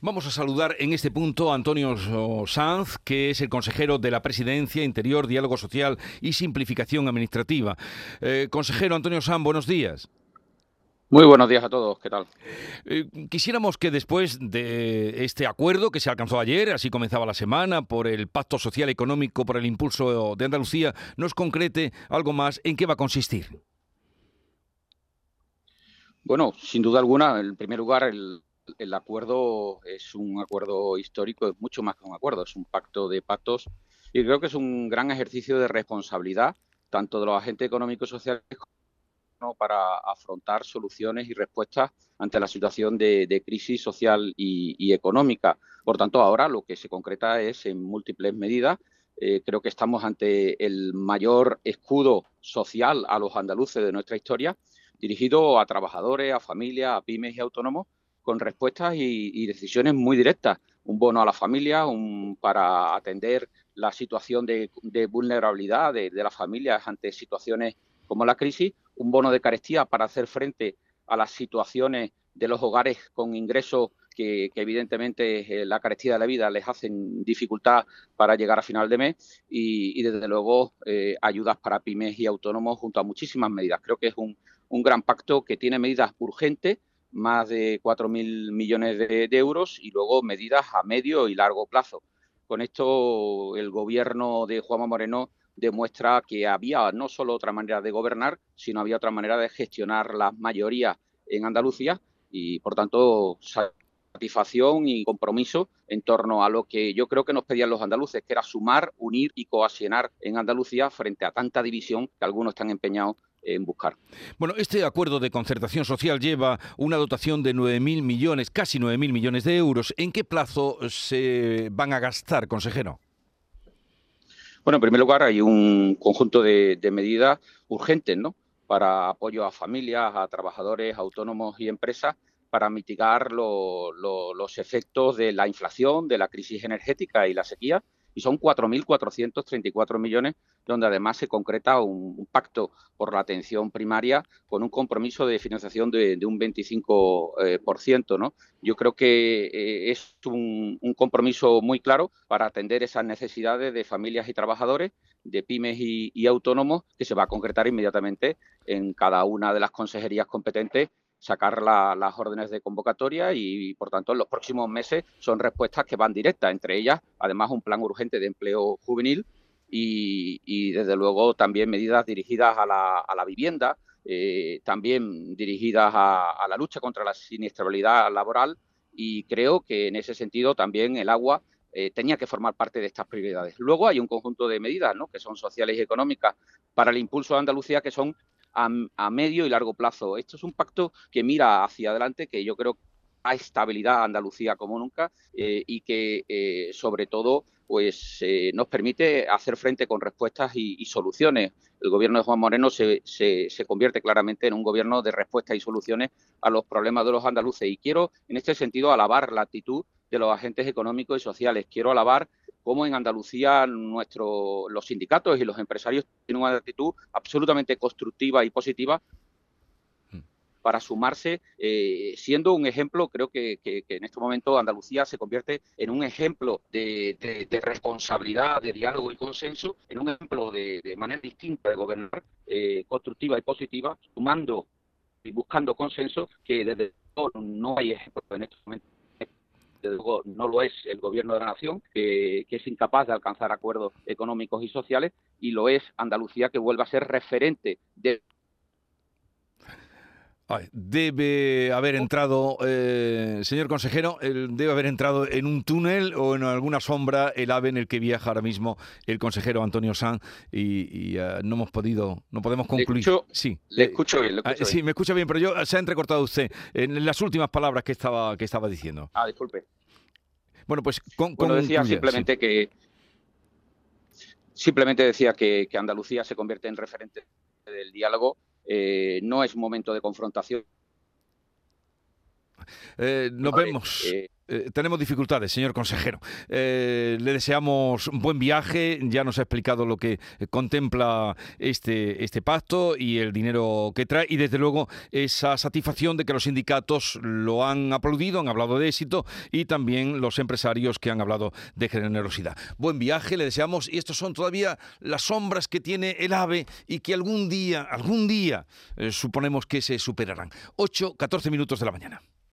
Vamos a saludar en este punto a Antonio Sanz, que es el consejero de la Presidencia, Interior, Diálogo Social y Simplificación Administrativa. Eh, consejero Antonio Sanz, buenos días. Muy buenos días a todos, ¿qué tal? Eh, quisiéramos que después de este acuerdo que se alcanzó ayer, así comenzaba la semana, por el Pacto Social Económico, por el impulso de Andalucía, nos concrete algo más en qué va a consistir. Bueno, sin duda alguna, en primer lugar, el, el acuerdo es un acuerdo histórico, es mucho más que un acuerdo, es un pacto de pactos y creo que es un gran ejercicio de responsabilidad, tanto de los agentes económicos y sociales como para afrontar soluciones y respuestas ante la situación de, crisis social y, económica. Por tanto, ahora lo que se concreta es en múltiples medidas. Eh, creo que estamos ante el mayor escudo social a los andaluces de nuestra historia, dirigido a trabajadores, a familias, a pymes y autónomos, con respuestas y, decisiones muy directas. Un bono a la familia, para atender la situación de, vulnerabilidad de, las familias ante situaciones como la crisis, un bono de carestía para hacer frente a las situaciones de los hogares con ingresos que, evidentemente eh, la carestía de la vida les hacen dificultad para llegar a final de mes y, desde luego eh, ayudas para pymes y autónomos junto a muchísimas medidas. Creo que es un gran pacto que tiene medidas urgentes más de 4.000 millones de, euros y luego medidas a medio y largo plazo. Con esto el gobierno de Juanma Moreno demuestra que había no solo otra manera de gobernar, sino había otra manera de gestionar las mayorías en Andalucía y, por tanto, satisfacción y compromiso en torno a lo que yo creo que nos pedían los andaluces, que era sumar, unir y cohesionar en Andalucía frente a tanta división que algunos están empeñados en buscar. Bueno, este acuerdo de concertación social lleva una dotación de 9.000 millones, casi 9.000 millones de euros. ¿En qué plazo se van a gastar, consejero? Bueno, en primer lugar hay un conjunto de, medidas urgentes, ¿no? Para apoyo a familias, a trabajadores, autónomos y empresas para mitigar los efectos de la inflación, de la crisis energética y la sequía y son 4.434 millones, donde además se concreta un, pacto por la atención primaria con un compromiso de financiación de, un 25%. ¿no? Yo creo que eh, es un, compromiso muy claro para atender esas necesidades de familias y trabajadores, de pymes y autónomos, que se va a concretar inmediatamente en cada una de las consejerías competentes sacar las órdenes de convocatoria y, por tanto, en los próximos meses son respuestas que van directas, entre ellas, además, un plan urgente de empleo juvenil y, desde luego, también medidas dirigidas a la, vivienda, eh, también dirigidas a, la lucha contra la siniestrabilidad laboral y creo que en ese sentido también el agua eh, tenía que formar parte de estas prioridades. Luego hay un conjunto de medidas que son sociales y económicas para el impulso de Andalucía que son a, medio y largo plazo. Esto es un pacto que mira hacia adelante, que yo creo a estabilidad a Andalucía como nunca eh, y que eh, sobre todo pues eh, nos permite hacer frente con respuestas y, soluciones. El gobierno de Juan Moreno se, se, convierte claramente en un gobierno de respuestas y soluciones a los problemas de los andaluces y quiero en este sentido alabar la actitud de los agentes económicos y sociales. Quiero alabar cómo en Andalucía nuestro, los sindicatos y los empresarios tienen una actitud absolutamente constructiva y positiva mm. para sumarse, eh, siendo un ejemplo, creo que, en este momento Andalucía se convierte en un ejemplo de, responsabilidad, de diálogo y consenso, en un ejemplo de, manera distinta de gobernar, eh, constructiva y positiva, sumando y buscando consenso, que desde luego no hay ejemplo en este momento desde luego no lo es el gobierno de la nación, que, es incapaz de alcanzar acuerdos económicos y sociales, y lo es Andalucía, que vuelve a ser referente de Debe haber entrado, eh, señor consejero, debe haber entrado en un túnel o en alguna sombra el ave en el que viaja ahora mismo el consejero Antonio Sanz y, eh, no hemos podido, no podemos concluir. sí, le escucho bien. Ah, sí, me escucha bien, pero yo se ha entrecortado usted en las últimas palabras que estaba que estaba diciendo. Ah, disculpe. Bueno, pues con, decía simplemente que simplemente decía que, que Andalucía se convierte en referente del diálogo eh, no es momento de confrontación. Eh, nos vemos. Eh, eh, tenemos dificultades, señor consejero. Eh, le deseamos un buen viaje. Ya nos ha explicado lo que contempla este, este pacto y el dinero que trae. Y desde luego esa satisfacción de que los sindicatos lo han aplaudido, han hablado de éxito y también los empresarios que han hablado de generosidad. Buen viaje, le deseamos. Y estos son todavía las sombras que tiene el AVE y que algún día, algún día, eh, suponemos que se superarán. 8, 14 minutos de la mañana.